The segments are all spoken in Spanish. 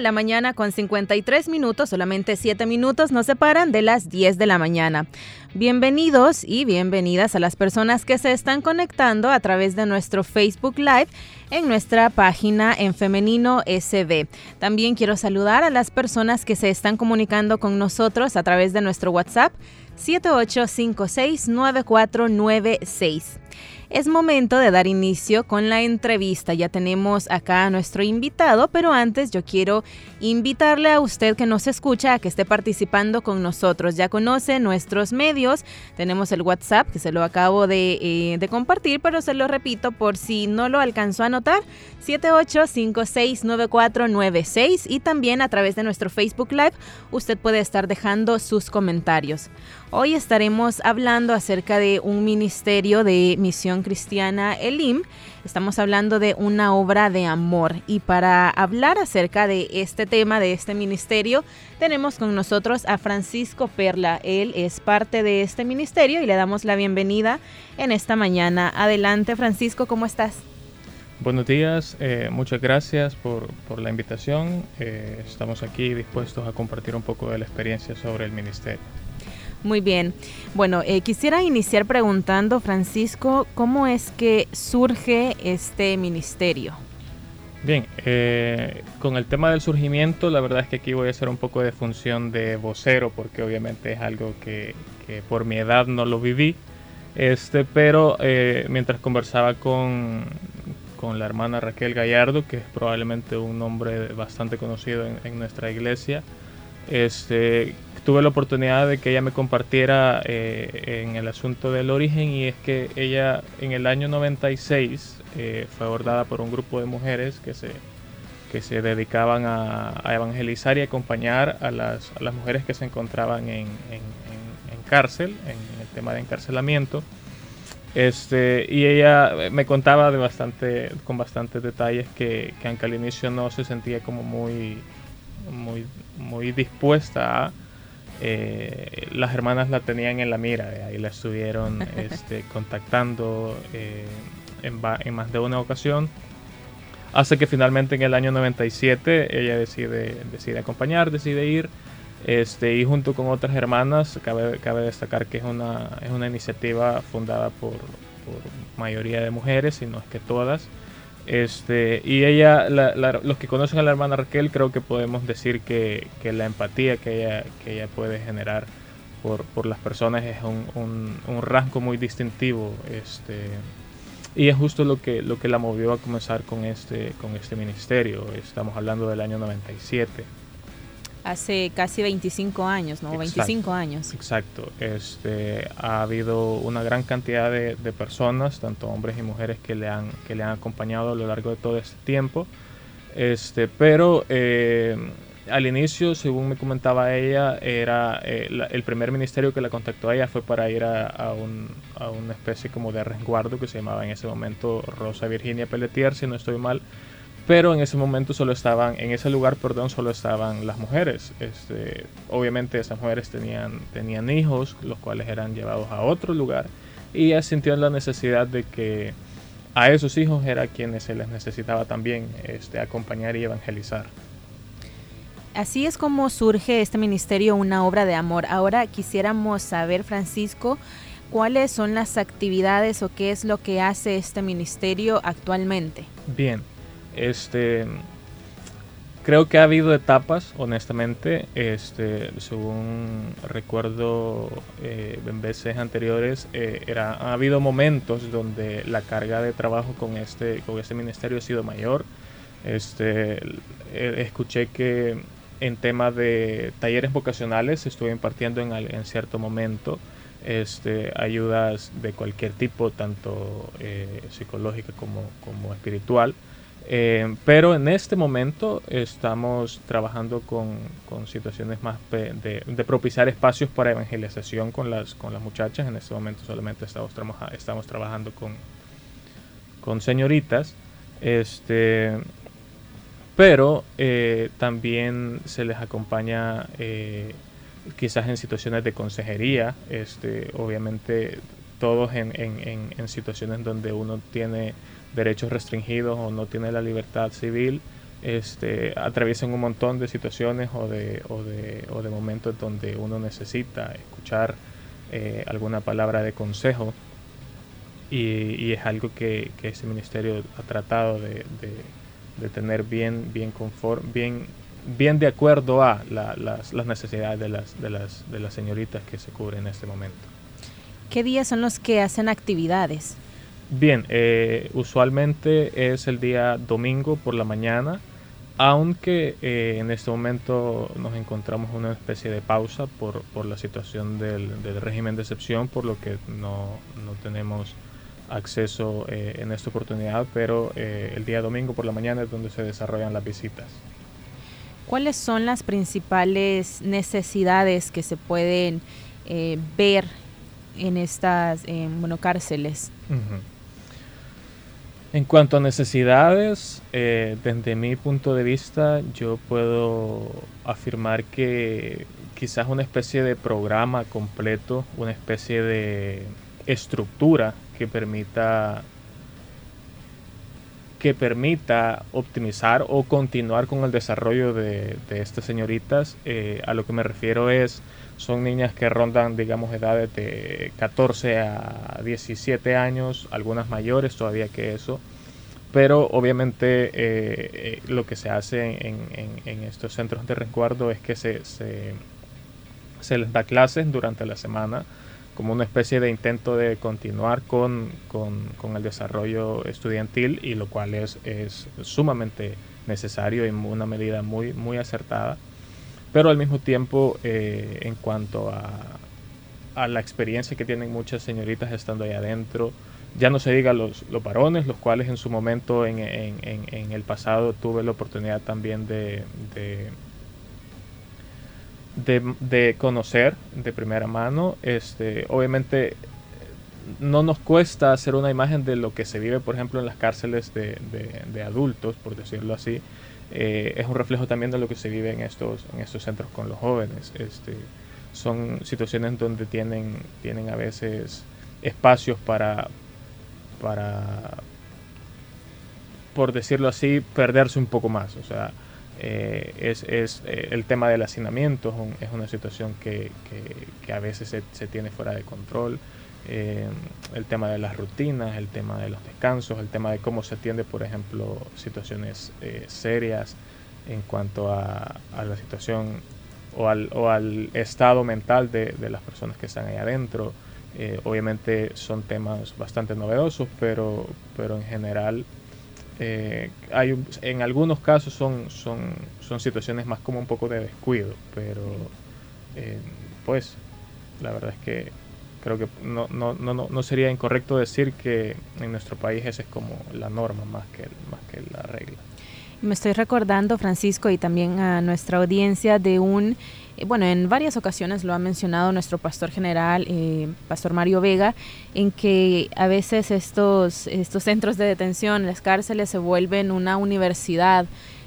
La mañana con 53 minutos, solamente 7 minutos nos separan de las 10 de la mañana. Bienvenidos y bienvenidas a las personas que se están conectando a través de nuestro Facebook Live en nuestra página en Femenino SB. También quiero saludar a las personas que se están comunicando con nosotros a través de nuestro WhatsApp 78569496 es momento de dar inicio con la entrevista. Ya tenemos acá a nuestro invitado, pero antes yo quiero invitarle a usted que nos escucha a que esté participando con nosotros. Ya conoce nuestros medios, tenemos el WhatsApp que se lo acabo de, eh, compartir, pero se lo repito por si no lo alcanzó a notar, 78569496 y también a través de nuestro Facebook Live usted puede estar dejando sus comentarios. Hoy estaremos hablando acerca de un ministerio de misión cristiana Elim. Estamos hablando de una obra de amor y para hablar acerca de este tema, de este ministerio, tenemos con nosotros a Francisco Perla. Él es parte de este ministerio y le damos la bienvenida en esta mañana. Adelante Francisco, ¿cómo estás? Buenos días, eh, muchas gracias por, la invitación. Eh, estamos aquí dispuestos a compartir un poco de la experiencia sobre el ministerio. Muy bien. Bueno, eh, quisiera iniciar preguntando, Francisco, ¿cómo es que surge este ministerio? Bien, eh, con el tema del surgimiento, la verdad es que aquí voy a hacer un poco de función de vocero, porque obviamente es algo que, por mi edad no lo viví. Este, pero eh, mientras conversaba con, con, la hermana Raquel Gallardo, que es probablemente un nombre bastante conocido en, en nuestra iglesia, este, tuve la oportunidad de que ella me compartiera eh, en el asunto del origen y es que ella en el año 96 eh, fue abordada por un grupo de mujeres que se, que se dedicaban a, evangelizar y acompañar a las, a las, mujeres que se encontraban en, en, cárcel, en el tema de encarcelamiento. Este, y ella me contaba de bastante, con bastantes detalles que, que aunque al inicio no se sentía como muy, muy, muy dispuesta a eh, las hermanas la tenían en la mira, y la estuvieron este, contactando eh, en, más de una ocasión. Hasta que finalmente en el año 97 ella decide, decide acompañar, decide ir. Este, y junto con otras hermanas, cabe, cabe destacar que es una, es una iniciativa fundada por, por mayoría de mujeres, y no es que todas. Este, y ella, los que conocen a la hermana Raquel, creo que podemos decir que, la empatía que ella, puede generar por, las personas es un, rasgo muy distintivo. Este, y es justo lo que, lo que la movió a comenzar con este, con este ministerio. Estamos hablando del año 97 hace casi 25 años, ¿no? 25 años. Exacto. Este, ha habido una gran cantidad de, personas, tanto hombres y mujeres, que le han, que le han acompañado a lo largo de todo este tiempo. Este, pero eh, al inicio, según me comentaba ella, era eh, el primer ministerio que la contactó a ella fue para ir a, a, un, a, una especie como de resguardo que se llamaba en ese momento Rosa Virginia Pelletier, si no estoy mal pero en ese momento solo estaban, en ese lugar, perdón, solo estaban las mujeres. Este, obviamente esas mujeres tenían, tenían hijos, los cuales eran llevados a otro lugar, y ella sintió la necesidad de que a esos hijos era quienes se les necesitaba también este, acompañar y evangelizar. Así es como surge este ministerio, una obra de amor. Ahora quisiéramos saber, Francisco, cuáles son las actividades o qué es lo que hace este ministerio actualmente. Bien, este, creo que ha habido etapas, honestamente. Este, según recuerdo eh, en veces anteriores, eh, era, ha habido momentos donde la carga de trabajo con este, con este ministerio ha sido mayor. Este, escuché que en tema de talleres vocacionales estuve impartiendo en, cierto momento este, ayudas de cualquier tipo, tanto eh, psicológica como espiritual. Eh, pero en este momento estamos trabajando con, con situaciones más de, de, propiciar espacios para evangelización con las, con las muchachas. En este momento solamente estamos, trabajando con, con señoritas. Este, pero eh, también se les acompaña eh, quizás en situaciones de consejería, este, obviamente todos en, en, en, situaciones donde uno tiene derechos restringidos o no tiene la libertad civil, este, atraviesan un montón de situaciones o de, o de, o de momentos donde uno necesita escuchar eh, alguna palabra de consejo y, es algo que, que, ese ministerio ha tratado de, de, tener bien, bien, conforme, bien, bien de acuerdo a las, las, necesidades de las, de, las, de las señoritas que se cubren en este momento. ¿Qué días son los que hacen actividades? Bien, eh, usualmente es el día domingo por la mañana, aunque eh, en este momento nos encontramos una especie de pausa por, por la situación del, del, régimen de excepción, por lo que no, no tenemos acceso eh, en esta oportunidad, pero eh, el día domingo por la mañana es donde se desarrollan las visitas. ¿Cuáles son las principales necesidades que se pueden eh, ver en estas bueno, cárceles? En cuanto a necesidades, desde mi punto de vista, yo puedo afirmar que quizás una especie de programa completo, una especie de estructura que permita que permita optimizar o continuar con el desarrollo de, estas señoritas. Eh, a lo que me refiero es, son niñas que rondan, digamos, edades de 14 a 17 años, algunas mayores todavía que eso, pero obviamente eh, eh, lo que se hace en, estos centros de resguardo es que se, se les da clases durante la semana como una especie de intento de continuar con, con, el desarrollo estudiantil y lo cual es, es sumamente necesario y una medida muy, muy acertada. Pero al mismo tiempo, eh, en cuanto a, a, la experiencia que tienen muchas señoritas estando ahí adentro, ya no se diga los, los varones, los cuales en su momento en, en, en, el pasado tuve la oportunidad también de de, conocer de primera mano. Este, obviamente no nos cuesta hacer una imagen de lo que se vive, por ejemplo, en las cárceles de, de, adultos, por decirlo así. Eh, es un reflejo también de lo que se vive en estos, en estos centros con los jóvenes. Este, son situaciones donde tienen, tienen a veces espacios para, para, por decirlo así, perderse un poco más. O sea, eh, es, es eh, el tema del hacinamiento, es, una situación que, que, a veces se, se, tiene fuera de control. Eh, el tema de las rutinas, el tema de los descansos, el tema de cómo se atiende, por ejemplo, situaciones serias en cuanto a, a la situación o al, o al, estado mental de, de, las personas que están ahí adentro. obviamente son temas bastante novedosos, pero, pero en general eh, hay en algunos casos son, son, son situaciones más como un poco de descuido, pero eh, pues la verdad es que creo que no, no, no, no sería incorrecto decir que en nuestro país esa es como la norma más que, más que la regla. Me estoy recordando, Francisco, y también a nuestra audiencia de un eh, bueno, en varias ocasiones lo ha mencionado nuestro pastor general, eh, Pastor Mario Vega, en que a veces estos, estos centros de detención, las cárceles, se vuelven una universidad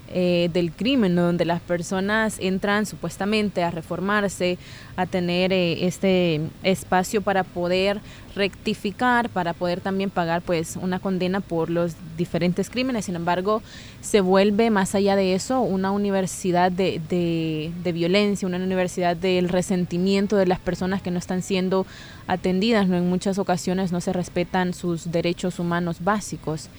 eh, del crimen, donde las personas entran supuestamente a reformarse, a tener eh, este espacio para poder rectificar, para poder también pagar pues una condena por los diferentes crímenes. Sin embargo, se vuelve más allá de eso una universidad de, de, de violencia, una universidad del resentimiento de las personas que no están siendo atendidas. ¿no? En muchas ocasiones no se respetan sus derechos humanos básicos.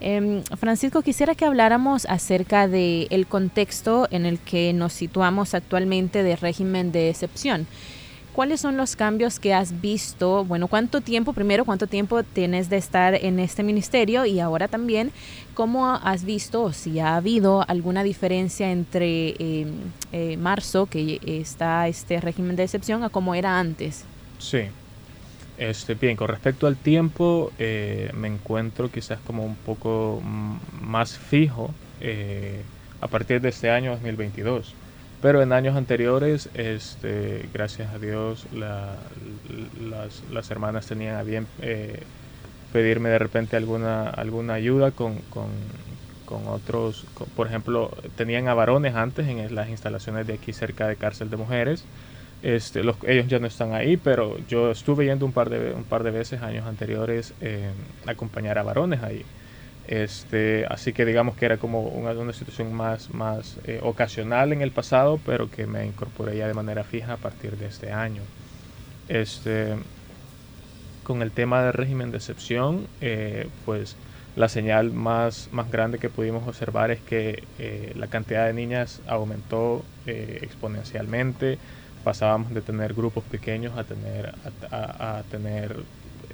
Eh, Francisco, quisiera que habláramos acerca del el contexto en el que nos situamos actualmente de régimen de excepción. ¿Cuáles son los cambios que has visto? Bueno, ¿cuánto tiempo, primero, cuánto tiempo tienes de estar en este ministerio? Y ahora también, ¿cómo has visto o si ha habido alguna diferencia entre eh, eh, marzo, que está este régimen de excepción, a cómo era antes? Sí. Este, bien, con respecto al tiempo, eh, me encuentro quizás como un poco más fijo eh, a partir de este año 2022. Pero en años anteriores, este, gracias a Dios, las, hermanas tenían a bien eh, pedirme de repente alguna, alguna ayuda con, con, otros, por ejemplo, tenían a varones antes en las instalaciones de aquí cerca de cárcel de mujeres este, los, ellos ya no están ahí, pero yo estuve yendo un par de, un par de veces años anteriores eh, a acompañar a varones ahí. Este, así que digamos que era como una, una situación más, más eh, ocasional en el pasado, pero que me incorporé ya de manera fija a partir de este año. Este, con el tema del régimen de excepción, eh, pues la señal más, más grande que pudimos observar es que la cantidad de niñas aumentó exponencialmente pasábamos de tener grupos pequeños a tener, a, tener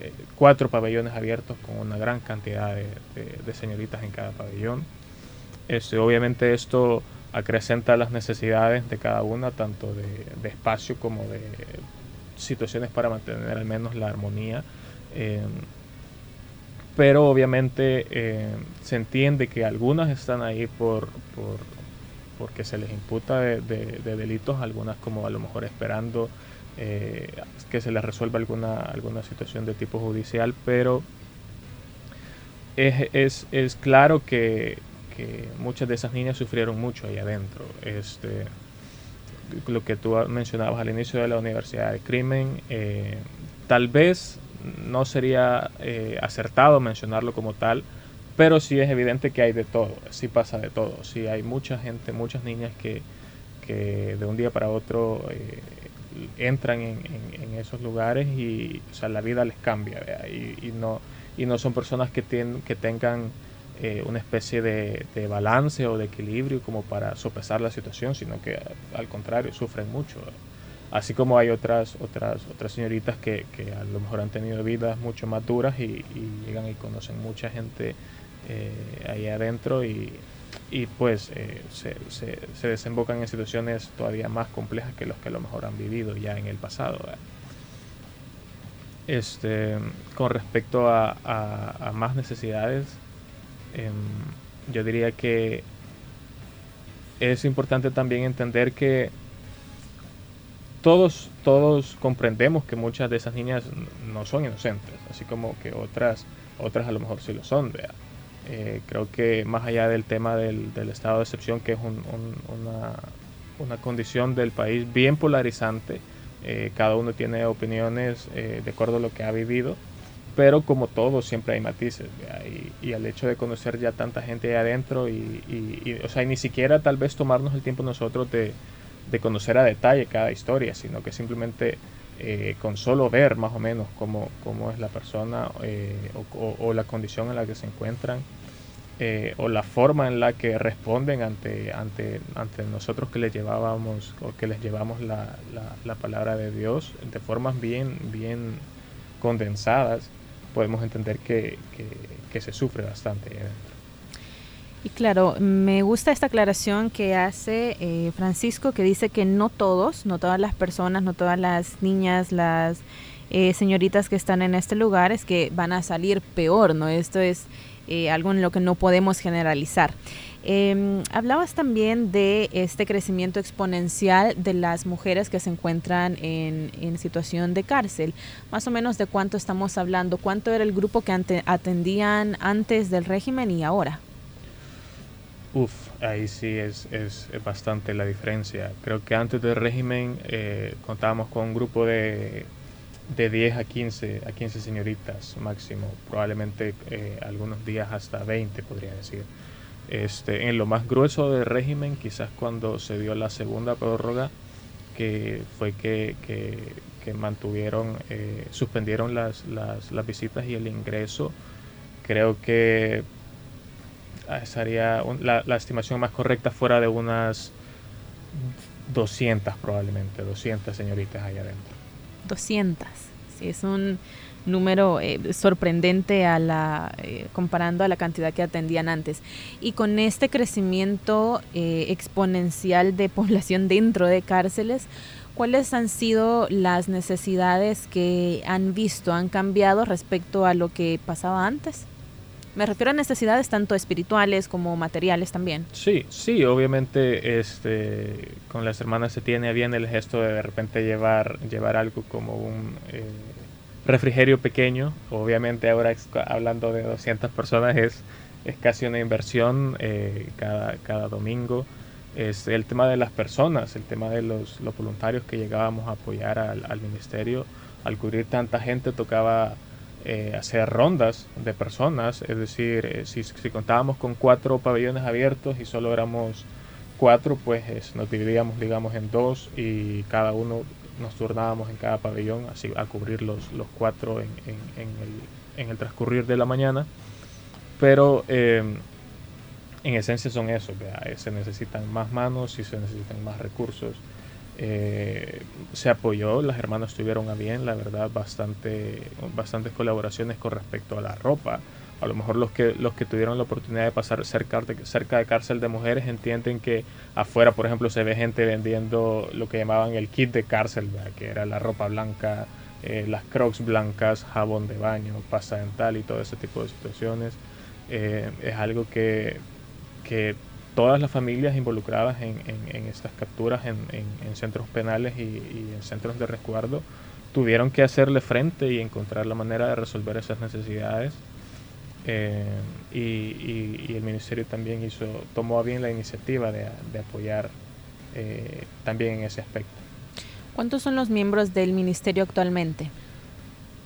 eh, cuatro pabellones abiertos con una gran cantidad de, señoritas en cada pabellón. Este, obviamente esto acrecenta las necesidades de cada una, tanto de, espacio como de situaciones para mantener al menos la armonía. Em, pero obviamente em, se entiende que algunas están ahí por, por porque se les imputa de, delitos, algunas como a lo mejor esperando eh, que se les resuelva alguna, alguna situación de tipo judicial, pero es, es, claro que, muchas de esas niñas sufrieron mucho ahí adentro. Este, lo que tú mencionabas al inicio de la Universidad del Crimen, eh, tal vez no sería eh, acertado mencionarlo como tal, pero sí es evidente que hay de todo, sí pasa de todo. Sí hay mucha gente, muchas niñas que, de un día para otro eh, entran en, esos lugares y o sea, la vida les cambia y, no, y no son personas que, tienen, que tengan eh, una especie de, balance o de equilibrio como para sopesar la situación, sino que al contrario sufren mucho. Así como hay otras, otras, otras señoritas que, a lo mejor han tenido vidas mucho más duras y llegan y conocen mucha gente eh, ahí adentro y, y pues eh, se, se, desembocan en situaciones todavía más complejas que los que a lo mejor han vivido ya en el pasado. Este, con respecto a, a, más necesidades, em, yo diría que es importante también entender que todos, todos comprendemos que muchas de esas niñas no son inocentes, así como que otras, otras a lo mejor sí lo son. ¿verdad? Eh, creo que más allá del tema del, estado de excepción, que es una, una, condición del país bien polarizante, eh, cada uno tiene opiniones eh, de acuerdo a lo que ha vivido, pero como todo siempre hay matices, y, y, al hecho de conocer ya tanta gente ahí adentro, y, y, o sea, ni siquiera tal vez tomarnos el tiempo nosotros de, de conocer a detalle cada historia, sino que simplemente con solo ver más o menos cómo, cómo es la persona o, o, la condición en la que se encuentran, eh, o la forma en la que responden ante, ante, ante nosotros que les llevábamos que les llevamos la, la, palabra de Dios de formas bien, bien condensadas, podemos entender que, que, se sufre bastante adentro. Y claro, me gusta esta aclaración que hace eh, Francisco, que dice que no todos, no todas las personas, no todas las niñas, las eh, señoritas que están en este lugar es que van a salir peor, ¿no? Esto es eh, algo en lo que no podemos generalizar. Em, hablabas también de este crecimiento exponencial de las mujeres que se encuentran en, situación de cárcel. Más o menos de cuánto estamos hablando, cuánto era el grupo que atendían antes del régimen y ahora. Uf, ahí sí es, es, bastante la diferencia. Creo que antes del régimen eh, contábamos con un grupo de de 10 a 15, a 15 señoritas máximo, probablemente eh, algunos días hasta 20 podría decir. Este, en lo más grueso del régimen, quizás cuando se dio la segunda prórroga, que fue que, que, mantuvieron, eh, suspendieron las, las, las, visitas y el ingreso, creo que estaría la, la estimación más correcta fuera de unas 200 probablemente, 200 señoritas ahí adentro. 200. Sí, es un número eh, sorprendente a la, eh, comparando a la cantidad que atendían antes. Y con este crecimiento eh, exponencial de población dentro de cárceles, ¿Cuáles han sido las necesidades que han visto, han cambiado respecto a lo que pasaba antes? Me refiero a necesidades tanto espirituales como materiales también. Sí, sí, obviamente este, con las hermanas se tiene bien el gesto de de repente llevar, llevar algo como un eh, refrigerio pequeño. Obviamente ahora hablando de 200 personas es, es casi una inversión eh, cada, cada domingo es el tema de las personas, el tema de los, los voluntarios que llegábamos a apoyar al, al, ministerio. Al cubrir tanta gente tocaba eh, hacer rondas de personas, es decir, eh, si, contábamos con cuatro pabellones abiertos y solo éramos cuatro, pues es, nos dividíamos, digamos, en dos y cada uno nos turnábamos en cada pabellón así a cubrir los, los cuatro en, en, el, en el transcurrir de la mañana. Pero eh, en esencia son eso, eh, se necesitan más manos y se necesitan más recursos. Eh, se apoyó, las hermanas estuvieron a bien, la verdad, bastante, bastantes colaboraciones con respecto a la ropa. A lo mejor los que, los que tuvieron la oportunidad de pasar cerca de, cerca de cárcel de mujeres entienden que afuera, por ejemplo, se ve gente vendiendo lo que llamaban el kit de cárcel, que era la ropa blanca, eh, las crocs blancas, jabón de baño, pasta dental y todo ese tipo de situaciones. Eh, es algo que que todas las familias involucradas en, en, estas capturas en, en centros penales y, y, en centros de resguardo tuvieron que hacerle frente y encontrar la manera de resolver esas necesidades. Eh, y, y, el ministerio también hizo, tomó a bien la iniciativa de, de apoyar eh, también en ese aspecto. ¿Cuántos son los miembros del ministerio actualmente?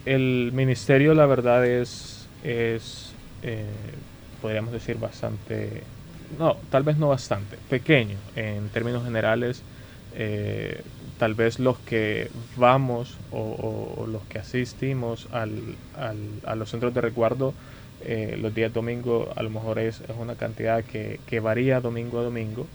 El ministerio, la verdad, es, es eh, podríamos decir, bastante no, tal vez no bastante, pequeño en términos generales. Eh, tal vez los que vamos o, los que asistimos al, al, a los centros de resguardo eh, los días domingo a lo mejor es, es una cantidad que, que, varía domingo a domingo,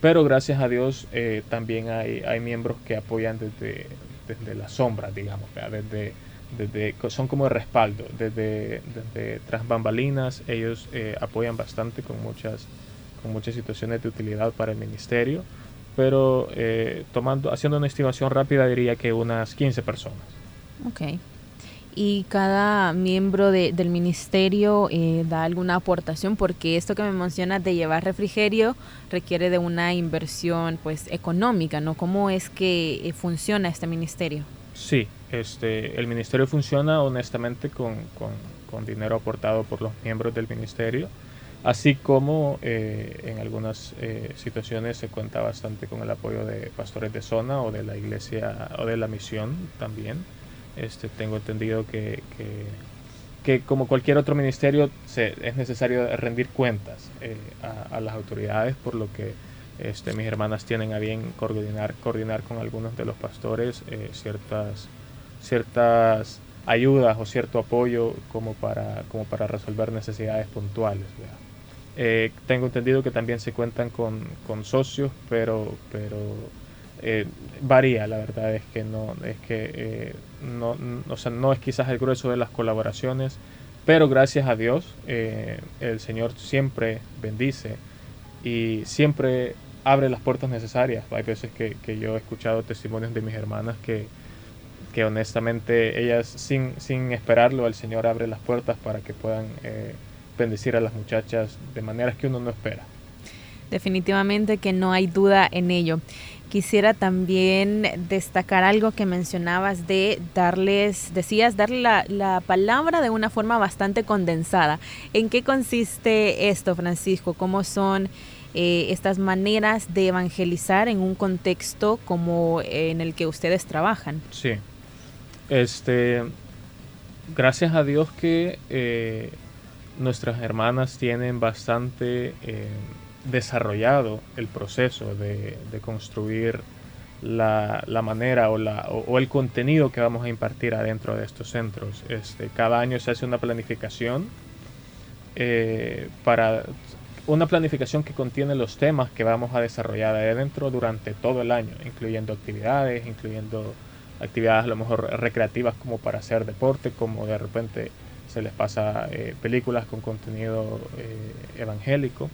pero gracias a Dios eh, también hay, hay miembros que apoyan desde, desde la sombra, digamos, desde, desde, son como de respaldo, desde, desde tras bambalinas, ellos eh, apoyan bastante con muchas con muchas situaciones de utilidad para el ministerio, pero eh, tomando, haciendo una estimación rápida diría que unas 15 personas. Ok. ¿Y cada miembro de, del ministerio eh, da alguna aportación? Porque esto que me mencionas de llevar refrigerio requiere de una inversión pues económica, ¿no? ¿Cómo es que eh, funciona este ministerio? Sí, este, el ministerio funciona honestamente con, con, con dinero aportado por los miembros del ministerio así como eh, en algunas eh, situaciones se cuenta bastante con el apoyo de pastores de zona o de la iglesia o de la misión también. Este, tengo entendido que, que, como cualquier otro ministerio se, es necesario rendir cuentas eh, a, las autoridades, por lo que este, mis hermanas tienen a bien coordinar, coordinar con algunos de los pastores eh, ciertas, ciertas ayudas o cierto apoyo como para, como para resolver necesidades puntuales. Eh, tengo entendido que también se cuentan con, con socios, pero, pero eh, varía, la verdad es que no es que eh, no, o sea, no es quizás el grueso de las colaboraciones, pero gracias a Dios el Señor siempre bendice y siempre abre las puertas necesarias. Hay veces que, que yo he escuchado testimonios de mis hermanas que, que honestamente ellas sin, sin esperarlo el Señor abre las puertas para que puedan bendecir a las muchachas de maneras que uno no espera. Definitivamente que no hay duda en ello. Quisiera también destacar algo que mencionabas de darles, decías, darle la, la, palabra de una forma bastante condensada. ¿En qué consiste esto, Francisco? ¿Cómo son eh, estas maneras de evangelizar en un contexto como en el que ustedes trabajan? Sí. Este, gracias a Dios que eh, nuestras hermanas tienen bastante eh, desarrollado el proceso de, de construir la, la, manera o, la, o, el contenido que vamos a impartir adentro de estos centros. Este, cada año se hace una planificación eh, para una planificación que contiene los temas que vamos a desarrollar adentro durante todo el año, incluyendo actividades, incluyendo actividades a lo mejor recreativas como para hacer deporte, como de repente se les pasa eh, películas con contenido eh, evangélico.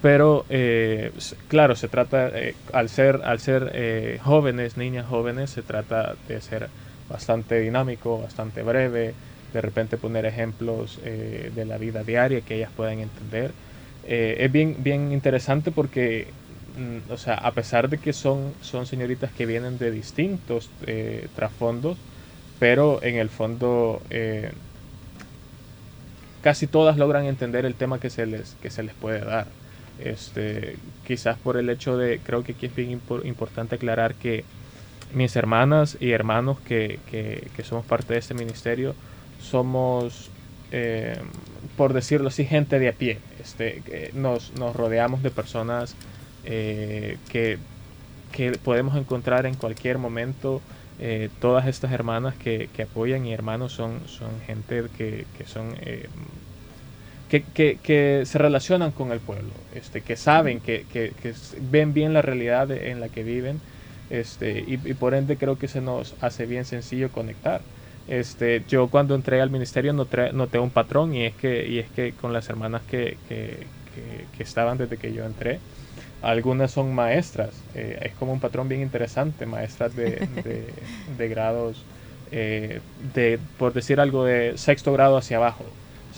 pero eh, claro, se trata, al ser, al ser jóvenes, niñas jóvenes, se trata de ser bastante dinámico, bastante breve, de repente poner ejemplos de la vida diaria que ellas puedan entender. es bien, bien interesante porque, mm, o sea, a pesar de que son, son señoritas que vienen de distintos trasfondos, pero en el fondo casi todas logran entender el tema que se les, que se les puede dar. Este, quizás por el hecho de, creo que aquí es bien importante aclarar que mis hermanas y hermanos que, que, somos parte de este ministerio somos, eh, por decirlo así, gente de a pie. Este, nos, nos rodeamos de personas eh, que, que podemos encontrar en cualquier momento. Eh, todas estas hermanas que, que, apoyan y hermanos son, son gente que, que son que, que, se relacionan con el pueblo, este, que saben, que, ven bien la realidad en la que viven, este, y, por ende creo que se nos hace bien sencillo conectar. Este, yo cuando entré al ministerio noté, noté un patrón y es que, y es que con las hermanas que estaban desde que yo entré, algunas son maestras, eh, es como un patrón bien interesante, maestras de, de, grados, eh, de, por decir algo, de sexto grado hacia abajo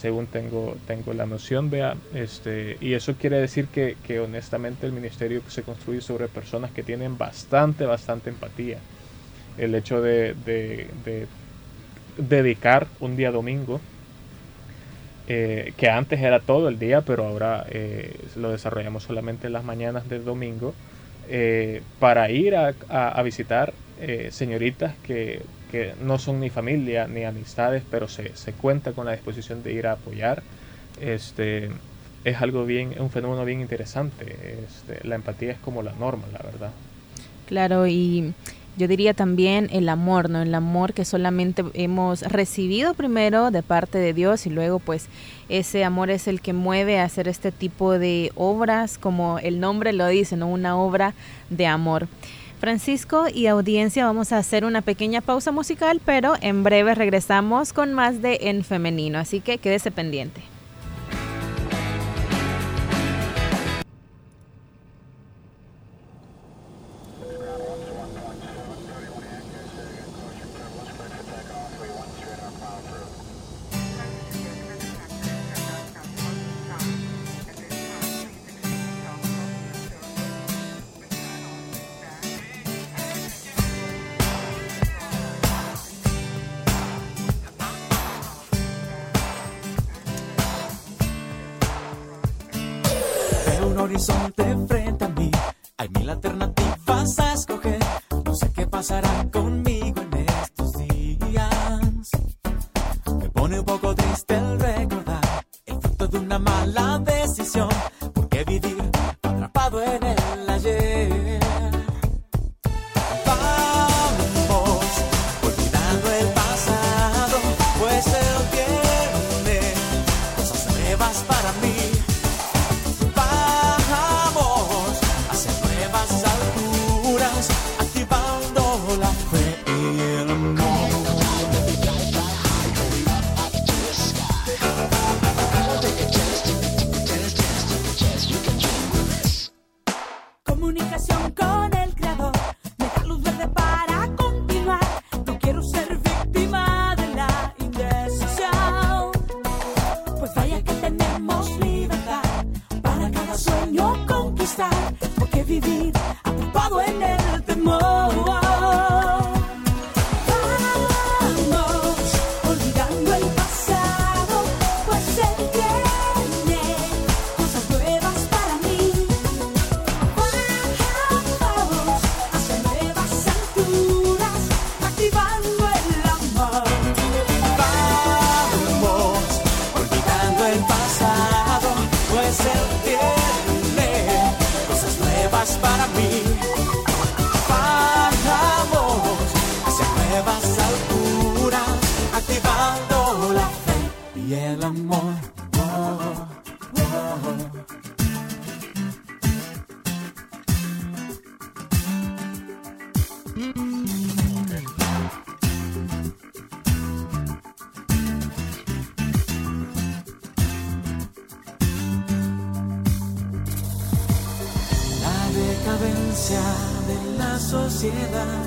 según tengo, tengo la noción, vea, este, y eso quiere decir que, que, honestamente el ministerio se construye sobre personas que tienen bastante, bastante empatía. El hecho de, de, dedicar un día domingo, eh, que antes era todo el día, pero ahora eh, lo desarrollamos solamente en las mañanas del domingo, eh, para ir a, a visitar señoritas que que no son ni familia ni amistades, pero se, se cuenta con la disposición de ir a apoyar. Este, es algo bien, un fenómeno bien interesante. Este, la empatía es como la norma, la verdad. Claro, y yo diría también el amor, ¿no? El amor que solamente hemos recibido primero de parte de Dios y luego pues ese amor es el que mueve a hacer este tipo de obras, como el nombre lo dice, ¿no? Una obra de amor. Francisco y audiencia, vamos a hacer una pequeña pausa musical, pero en breve regresamos con más de En Femenino, así que quédese pendiente. La decadencia de la sociedad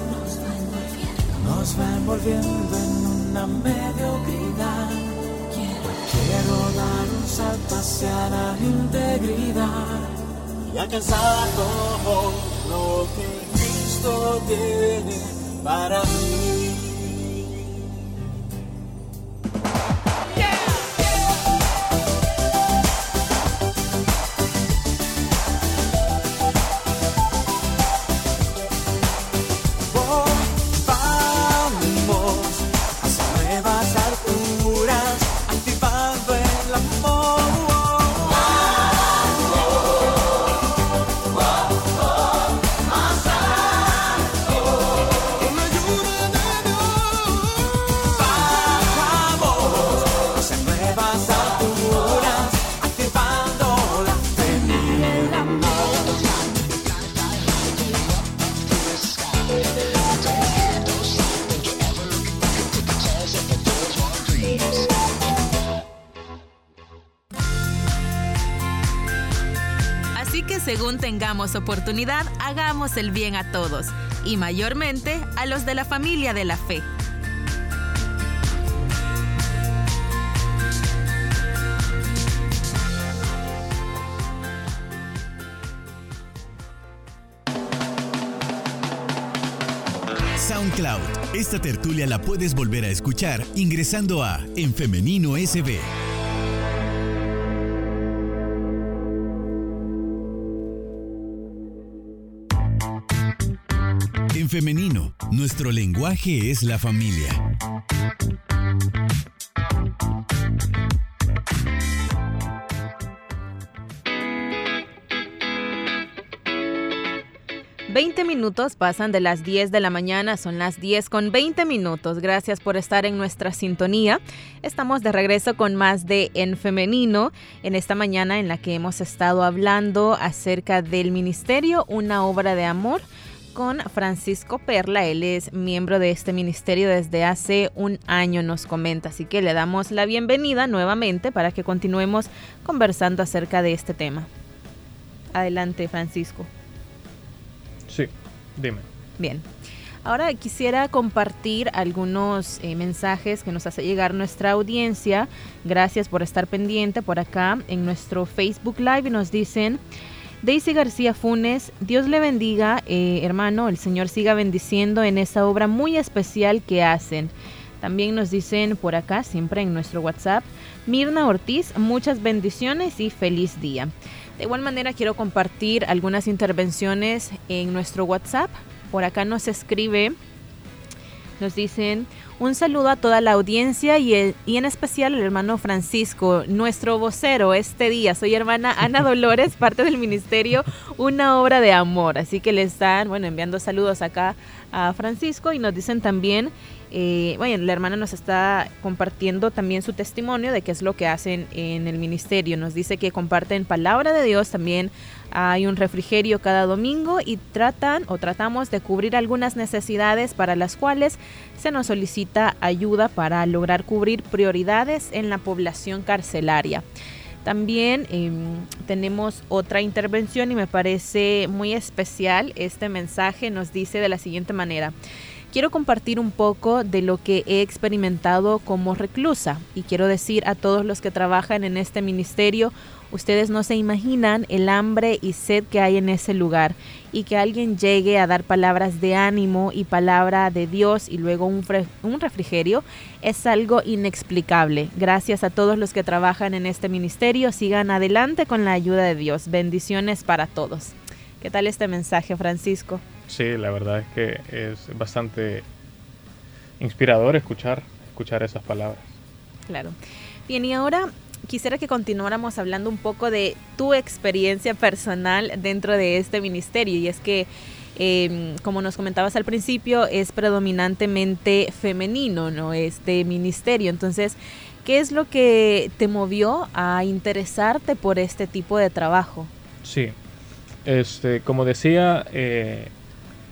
nos va envolviendo, en una mediocridad. Quiero, quiero dar un salto hacia la integridad. Ya cansada como lo que Cristo tiene para mí. Tengamos oportunidad, hagamos el bien a todos y mayormente a los de la familia de la fe. SoundCloud. Esta tertulia la puedes volver a escuchar ingresando a En Femenino SB. Femenino. Nuestro lenguaje es la familia. Veinte minutos pasan de las 10 de la mañana, son las 10 con 20 minutos. Gracias por estar en nuestra sintonía. Estamos de regreso con más de En Femenino en esta mañana en la que hemos estado hablando acerca del ministerio, una obra de amor con Francisco Perla. Él es miembro de este ministerio desde hace un año, nos comenta. Así que le damos la bienvenida nuevamente para que continuemos conversando acerca de este tema. Adelante, Francisco. Sí, dime. Bien. Ahora quisiera compartir algunos eh, mensajes que nos hace llegar nuestra audiencia. Gracias por estar pendiente por acá en nuestro Facebook Live y nos dicen, Daisy García Funes, Dios le bendiga, eh, hermano, el Señor siga bendiciendo en esa obra muy especial que hacen. También nos dicen por acá, siempre en nuestro WhatsApp, Mirna Ortiz, muchas bendiciones y feliz día. De igual manera quiero compartir algunas intervenciones en nuestro WhatsApp. Por acá nos escribe, nos dicen, un saludo a toda la audiencia y, y, en especial al hermano Francisco, nuestro vocero este día. Soy hermana Ana Dolores, parte del ministerio Una Obra de Amor. Así que le están, bueno, enviando saludos acá a Francisco y nos dicen también eh, bueno, la hermana nos está compartiendo también su testimonio de qué es lo que hacen en el ministerio. Nos dice que comparten palabra de Dios, también hay un refrigerio cada domingo y tratan o tratamos de cubrir algunas necesidades para las cuales se nos solicita ayuda para lograr cubrir prioridades en la población carcelaria. También em, tenemos otra intervención y me parece muy especial. Este mensaje nos dice de la siguiente manera quiero compartir un poco de lo que he experimentado como reclusa y quiero decir a todos los que trabajan en este ministerio, ustedes no se imaginan el hambre y sed que hay en ese lugar y que alguien llegue a dar palabras de ánimo y palabra de Dios y luego un, un refrigerio es algo inexplicable. Gracias a todos los que trabajan en este ministerio, sigan adelante con la ayuda de Dios. Bendiciones para todos. ¿Qué tal este mensaje, Francisco? Sí, la verdad es que es bastante inspirador escuchar, escuchar esas palabras. Claro. Bien, y ahora quisiera que continuáramos hablando un poco de tu experiencia personal dentro de este ministerio. Y es que, em, como nos comentabas al principio, es predominantemente femenino, ¿no? Este ministerio. Entonces, ¿qué es lo que te movió a interesarte por este tipo de trabajo? Sí, este, como decía, eh,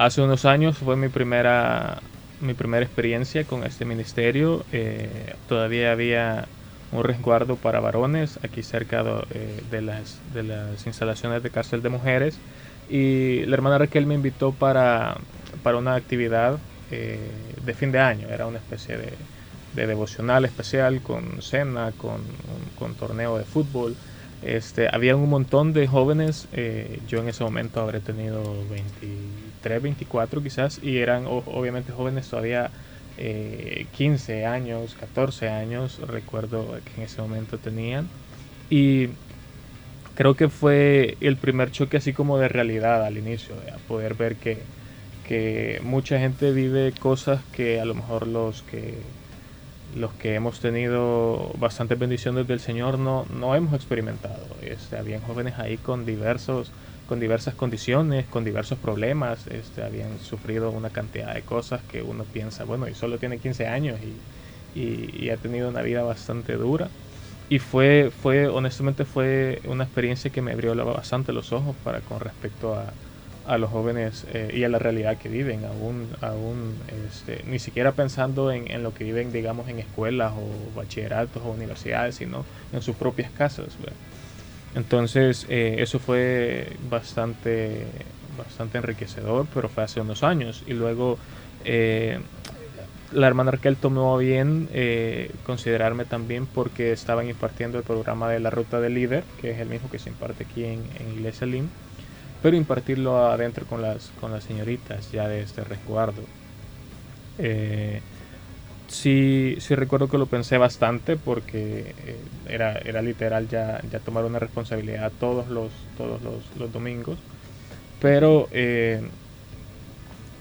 Hace unos años fue mi primera, mi primera experiencia con este ministerio. Eh, todavía había un resguardo para varones aquí cerca de, eh, las, de las instalaciones de cárcel de mujeres. Y la hermana Raquel me invitó para, para una actividad eh, de fin de año, era una especie de, de devocional especial con cena, con, con torneo de fútbol. Este, había un montón de jóvenes, eh, yo en ese momento habré tenido 23, 24 quizás, y eran obviamente jóvenes todavía 15 eh, años, 14 años, recuerdo que en ese momento tenían. Y creo que fue el primer choque así como de realidad al inicio, a poder ver que, que mucha gente vive cosas que a lo mejor los que los que hemos tenido bastantes bendiciones del Señor no, no hemos experimentado. Este, habían jóvenes ahí con diversos con diversas condiciones, con diversos problemas, este, habían sufrido una cantidad de cosas que uno piensa, bueno, y solo tiene 15 años y, y, ha tenido una vida bastante dura. Y fue, fue, honestamente, fue una experiencia que me abrió bastante los ojos para con respecto a, a los jóvenes eh, y a la realidad que viven, aún, aún este, ni siquiera pensando en, en, lo que viven, digamos, en escuelas o bachilleratos o universidades, sino en sus propias casas. Entonces, eh, eso fue bastante, bastante enriquecedor, pero fue hace unos años. Y luego, eh, la hermana Raquel tomó bien eh, considerarme también porque estaban impartiendo el programa de la Ruta del Líder, que es el mismo que se imparte aquí en, en Iglesia LIM, pero impartirlo adentro con las, con las señoritas ya de este resguardo sí, sí recuerdo que lo pensé bastante porque eh, era, era literal ya, ya tomar una responsabilidad todos los, todos los, domingos. Pero eh,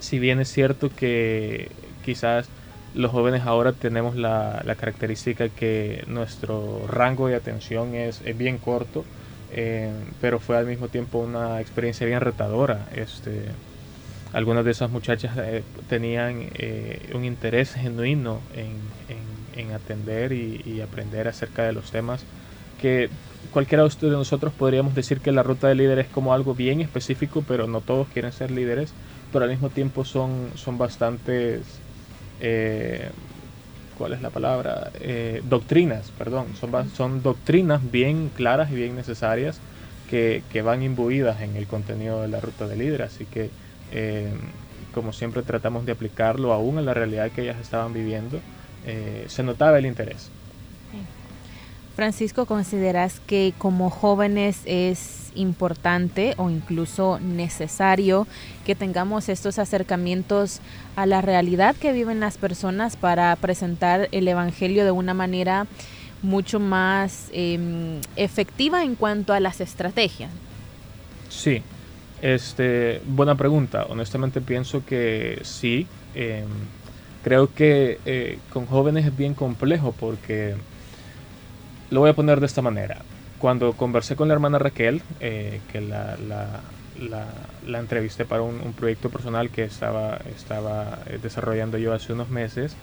si bien es cierto que quizás los jóvenes ahora tenemos la, la característica que nuestro rango de atención es, es bien corto, eh, pero fue al mismo tiempo una experiencia bien retadora. Este, algunas de esas muchachas eh, tenían eh, un interés genuino en, atender y, aprender acerca de los temas que cualquiera de nosotros podríamos decir que la ruta de líder es como algo bien específico, pero no todos quieren ser líderes, pero al mismo tiempo son, son bastantes, eh, ¿cuál es la palabra? doctrinas, perdón, son, son doctrinas bien claras y bien necesarias que, que van imbuidas en el contenido de la ruta de líder, así que eh, como siempre tratamos de aplicarlo aún en la realidad que ellas estaban viviendo, eh, se notaba el interés. Francisco, ¿consideras que como jóvenes es importante o incluso necesario que tengamos estos acercamientos a la realidad que viven las personas para presentar el Evangelio de una manera mucho más em, efectiva en cuanto a las estrategias? Sí, este, buena pregunta. Honestamente pienso que sí. Em, creo que eh, con jóvenes es bien complejo porque lo voy a poner de esta manera. Cuando conversé con la hermana Raquel, eh, que la, la, la, entrevisté para un, proyecto personal que estaba, estaba eh, desarrollando yo hace unos meses,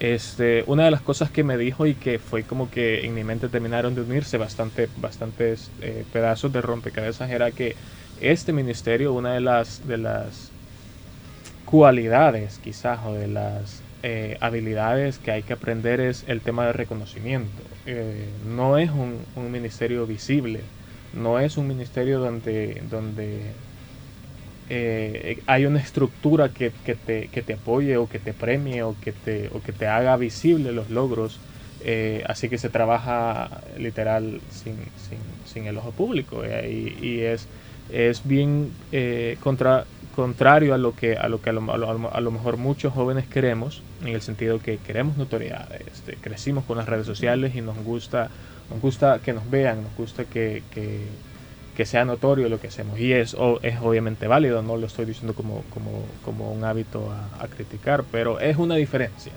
este, una de las cosas que me dijo y que fue como que en mi mente terminaron de unirse bastante, bastantes pedazos de rompecabezas era que este ministerio, una de las, de las cualidades quizás o de las eh, habilidades que hay que aprender es el tema de reconocimiento. Eh, no es un, ministerio visible, no es un ministerio donde, donde eh, hay una estructura que, te, que, te, apoye o que te premie o que te, o que te haga visible los logros. así que se trabaja literal sin, sin, sin el ojo público y, y es es bien contra, contrario a lo que a lo que a lo, a lo, mejor muchos jóvenes queremos en el sentido que queremos notoriedad este, crecimos con las redes sociales y nos gusta nos gusta que nos vean nos gusta que, que, sea notorio lo que hacemos. Y es, es obviamente válido no lo estoy diciendo como, como, como un hábito a, criticar pero es una diferencia.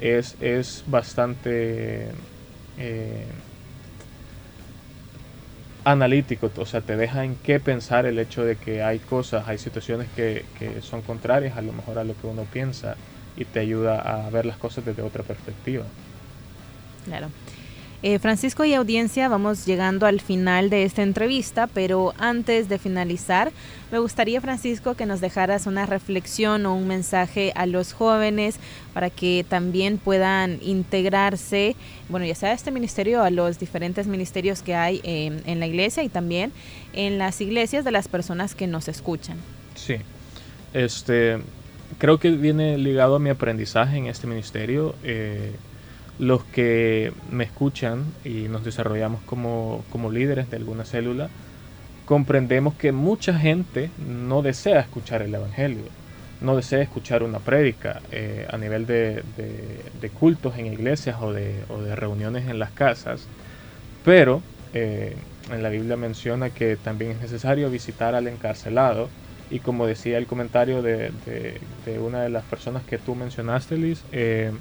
Es, es bastante eh, analítico, o sea, te deja en qué pensar el hecho de que hay cosas, hay situaciones que, que, son contrarias a lo mejor a lo que uno piensa y te ayuda a ver las cosas desde otra perspectiva. Claro. Eh, Francisco y audiencia, vamos llegando al final de esta entrevista, pero antes de finalizar, me gustaría, Francisco, que nos dejaras una reflexión o un mensaje a los jóvenes para que también puedan integrarse, bueno, ya sea este ministerio, a los diferentes ministerios que hay eh, en la iglesia y también en las iglesias de las personas que nos escuchan. Sí, este, creo que viene ligado a mi aprendizaje en este ministerio. Eh, los que me escuchan y nos desarrollamos como, como líderes de alguna célula, comprendemos que mucha gente no desea escuchar el Evangelio, no desea escuchar una prédica eh, a nivel de, de, cultos en iglesias o de, o de, reuniones en las casas, pero eh, en la Biblia menciona que también es necesario visitar al encarcelado y como decía el comentario de, una de las personas que tú mencionaste, Liz, eh,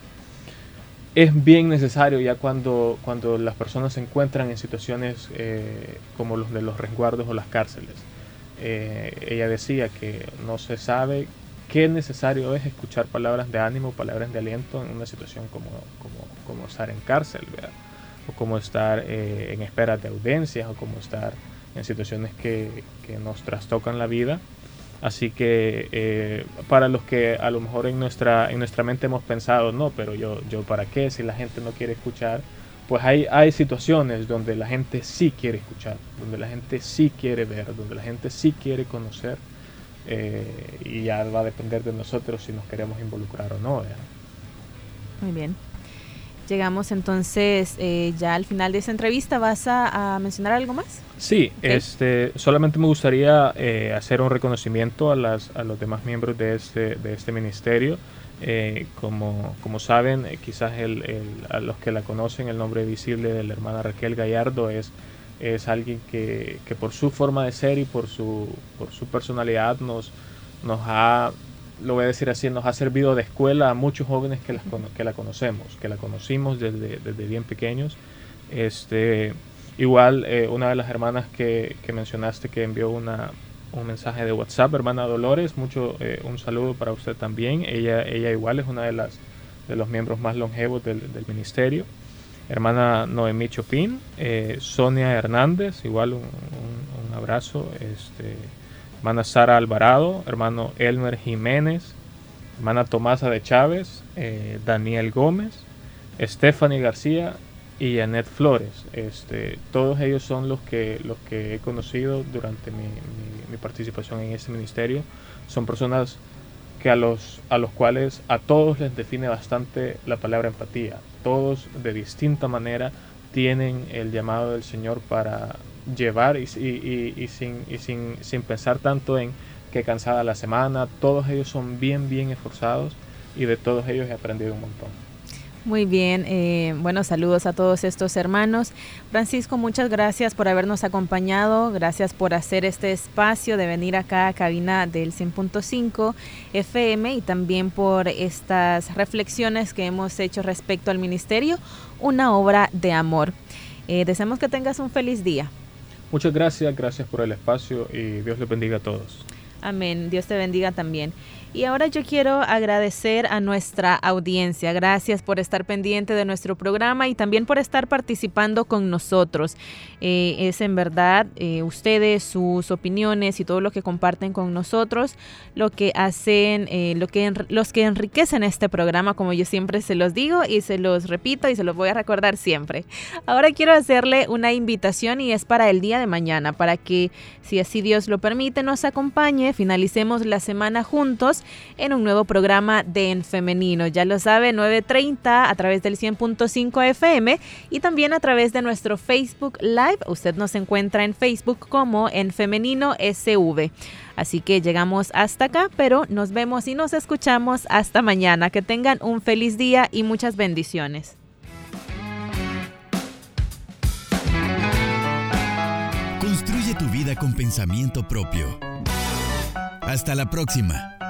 es bien necesario ya cuando, cuando las personas se encuentran en situaciones eh, como los de los resguardos o las cárceles. Eh, ella decía que no se sabe qué necesario es escuchar palabras de ánimo, palabras de aliento en una situación como, como, estar en cárcel, o como estar en espera de audiencias, o como estar en situaciones que, que nos trastocan la vida. Así que eh, para los que a lo mejor en nuestra, en nuestra mente hemos pensado, no, pero yo, yo para qué si la gente no quiere escuchar, pues hay, hay situaciones donde la gente sí quiere escuchar, donde la gente sí quiere ver, donde la gente sí quiere conocer eh, y ya va a depender de nosotros si nos queremos involucrar o no. Muy bien. Llegamos entonces eh, ya al final de esta entrevista. ¿Vas a, mencionar algo más? Sí, este, solamente me gustaría eh, hacer un reconocimiento a, las, a los demás miembros de este, de este ministerio. Eh, como, como saben, quizás el, a los que la conocen, el nombre visible de la hermana Raquel Gallardo es, es alguien que, que por su forma de ser y por su, por su personalidad nos, nos ha lo voy a decir así, nos ha servido de escuela a muchos jóvenes que, que la conocemos, que la conocimos desde, desde bien pequeños. Este, igual, eh, una de las hermanas que, que, mencionaste que envió una, un mensaje de WhatsApp, hermana Dolores, mucho, eh, un saludo para usted también. Ella, ella igual es una de, las, de los miembros más longevos del, del ministerio. Hermana Noemí Chopin, eh, Sonia Hernández, igual un, un, un abrazo. Este, hermana Sara Alvarado, hermano Elmer Jiménez, hermana Tomasa de Chávez, eh, Daniel Gómez, Stephanie García y Annette Flores. Este, todos ellos son los que, los que he conocido durante mi, mi, participación en este ministerio. Son personas que a los, a los cuales a todos les define bastante la palabra empatía. Todos de distinta manera tienen el llamado del Señor para llevar y, sin, sin, sin pensar tanto en que cansada la semana, todos ellos son bien, bien esforzados y de todos ellos he aprendido un montón. Muy bien, eh, bueno, saludos a todos estos hermanos. Francisco, muchas gracias por habernos acompañado, gracias por hacer este espacio de venir acá a cabina del 100.5 FM y también por estas reflexiones que hemos hecho respecto al ministerio, una obra de amor. Eh, deseamos que tengas un feliz día. Muchas gracias, gracias por el espacio y Dios les bendiga a todos. Amén, Dios te bendiga también. Y ahora yo quiero agradecer a nuestra audiencia. Gracias por estar pendiente de nuestro programa y también por estar participando con nosotros. Eh, es en verdad eh, ustedes, sus opiniones y todo lo que comparten con nosotros, lo que hacen, eh, lo que los que enriquecen este programa, como yo siempre se los digo y se los repito y se los voy a recordar siempre. Ahora quiero hacerle una invitación y es para el día de mañana, para que si así Dios lo permite nos acompañe, finalicemos la semana juntos en un nuevo programa de En Femenino. Ya lo sabe, 9.30 a través del 100.5 FM y también a través de nuestro Facebook Live. Usted nos encuentra en Facebook como En Femenino SV. Así que llegamos hasta acá, pero nos vemos y nos escuchamos hasta mañana. Que tengan un feliz día y muchas bendiciones. Construye tu vida con pensamiento propio. Hasta la próxima.